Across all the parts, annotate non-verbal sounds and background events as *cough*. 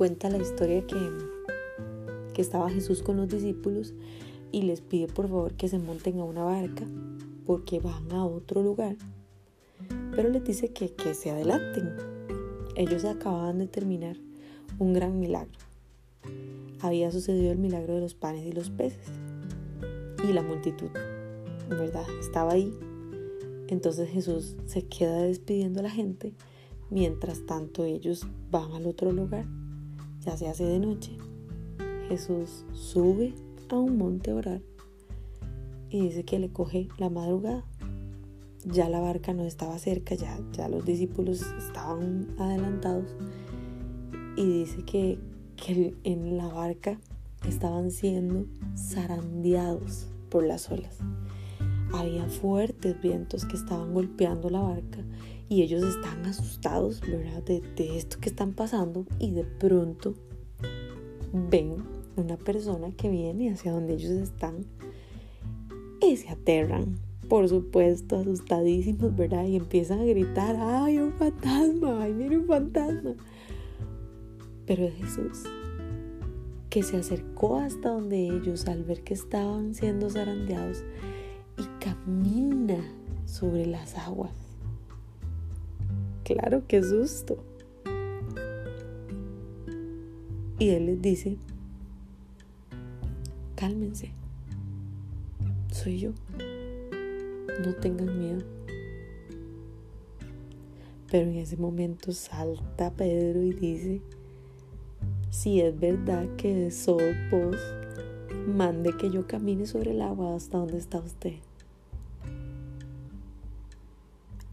cuenta la historia que, que estaba Jesús con los discípulos y les pide por favor que se monten a una barca porque van a otro lugar. Pero les dice que, que se adelanten. Ellos acababan de terminar un gran milagro. Había sucedido el milagro de los panes y los peces. Y la multitud, ¿verdad? Estaba ahí. Entonces Jesús se queda despidiendo a la gente Mientras tanto ellos van al otro lugar. Ya se hace de noche. Jesús sube a un monte a orar y dice que le coge la madrugada. Ya la barca no estaba cerca, ya, ya los discípulos estaban adelantados y dice que, que en la barca estaban siendo zarandeados por las olas. Había fuertes vientos que estaban golpeando la barca y ellos están asustados, ¿verdad? De, esto que están pasando y de pronto ven una persona que viene hacia donde ellos están y se aterran, por supuesto, asustadísimos, ¿verdad? Y empiezan a gritar, ¡ay, un fantasma! ¡Ay, mire un fantasma! Pero es Jesús que se acercó hasta donde ellos al ver que estaban siendo zarandeados y camina sobre las aguas claro, qué susto. Y él les dice, cálmense, soy yo, no tengan miedo. Pero en ese momento salta Pedro y dice, si es verdad que sos vos, mande que yo camine sobre el agua hasta donde está usted.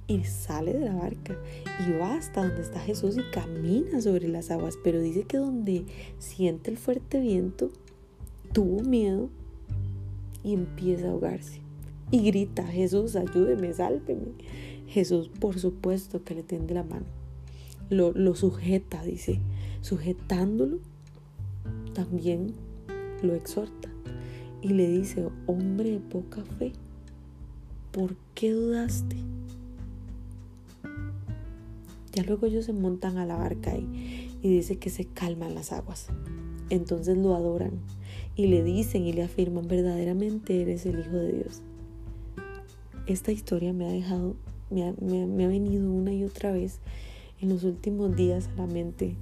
Y sale de la barca y va hasta donde está Jesús y camina sobre las aguas, pero dice que donde siente el fuerte viento, tuvo miedo y empieza a ahogarse. Y grita, Jesús, ayúdeme, sálveme. Jesús, por supuesto, que le tiende la mano. Lo, lo sujeta, dice. Sujetándolo, también lo exhorta. Y le dice, hombre de poca fe, ¿por qué dudaste? Ya luego ellos se montan a la barca y, y dice que se calman las aguas. Entonces lo adoran y le dicen y le afirman verdaderamente eres el Hijo de Dios. Esta historia me ha dejado, me ha, venido una y otra vez en los últimos días a la mente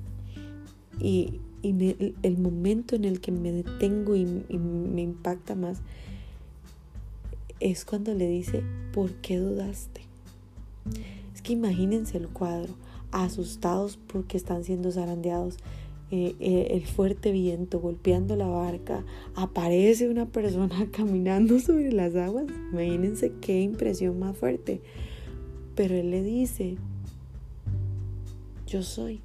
y, el, momento en el que me detengo y, y me impacta más es cuando le dice, ¿por qué dudaste? Es que imagínense el cuadro asustados porque están siendo zarandeados. Eh, eh, el fuerte viento golpeando la barca, aparece una persona *laughs* caminando sobre las aguas. Imagínense qué impresión más fuerte. Pero él le dice, yo soy.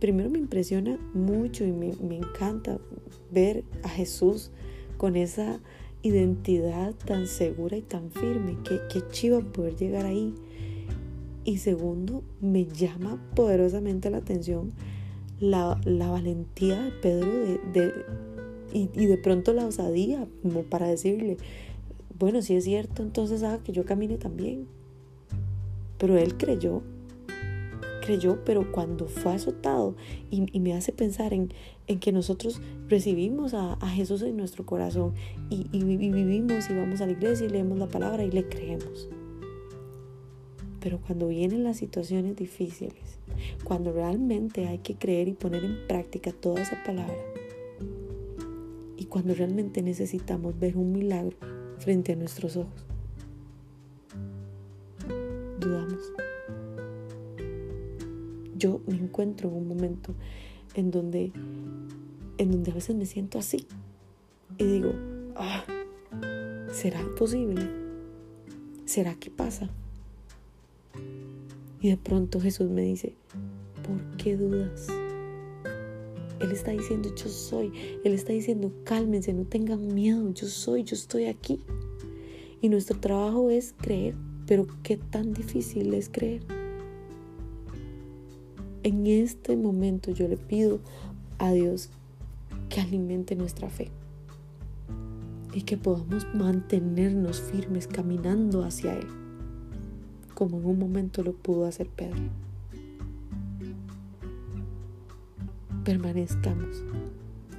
Primero me impresiona mucho y me, encanta ver a Jesús con esa identidad tan segura y tan firme. que qué chiva poder llegar ahí y segundo, me llama poderosamente la atención la, valentía de Pedro de, y, y, de pronto la osadía, como para decirle, bueno, si es cierto, entonces haga que yo camine también. Pero él creyó, creyó, pero cuando fue azotado, y, me hace pensar en, que nosotros recibimos a, Jesús en nuestro corazón y vivimos y vamos a la iglesia y leemos la palabra y le creemos. Pero cuando vienen las situaciones difíciles, cuando realmente hay que creer y poner en práctica toda esa palabra, y cuando realmente necesitamos ver un milagro frente a nuestros ojos, Yo me encuentro en un momento en donde, en donde a veces me siento así y digo, ah, ¿será posible? ¿Será que pasa? Y de pronto Jesús me dice, ¿por qué dudas? Él está diciendo, yo soy. Él está diciendo, cálmense, no tengan miedo, yo soy, yo estoy aquí. Y nuestro trabajo es creer, pero qué tan difícil es creer. En este momento yo le pido a Dios que alimente nuestra fe y que podamos mantenernos firmes caminando hacia Él como en un momento lo pudo hacer Pedro. permanezcamos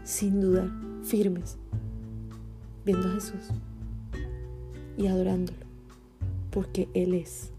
sin dudar, firmes, viendo a Jesús y adorándolo, porque Él es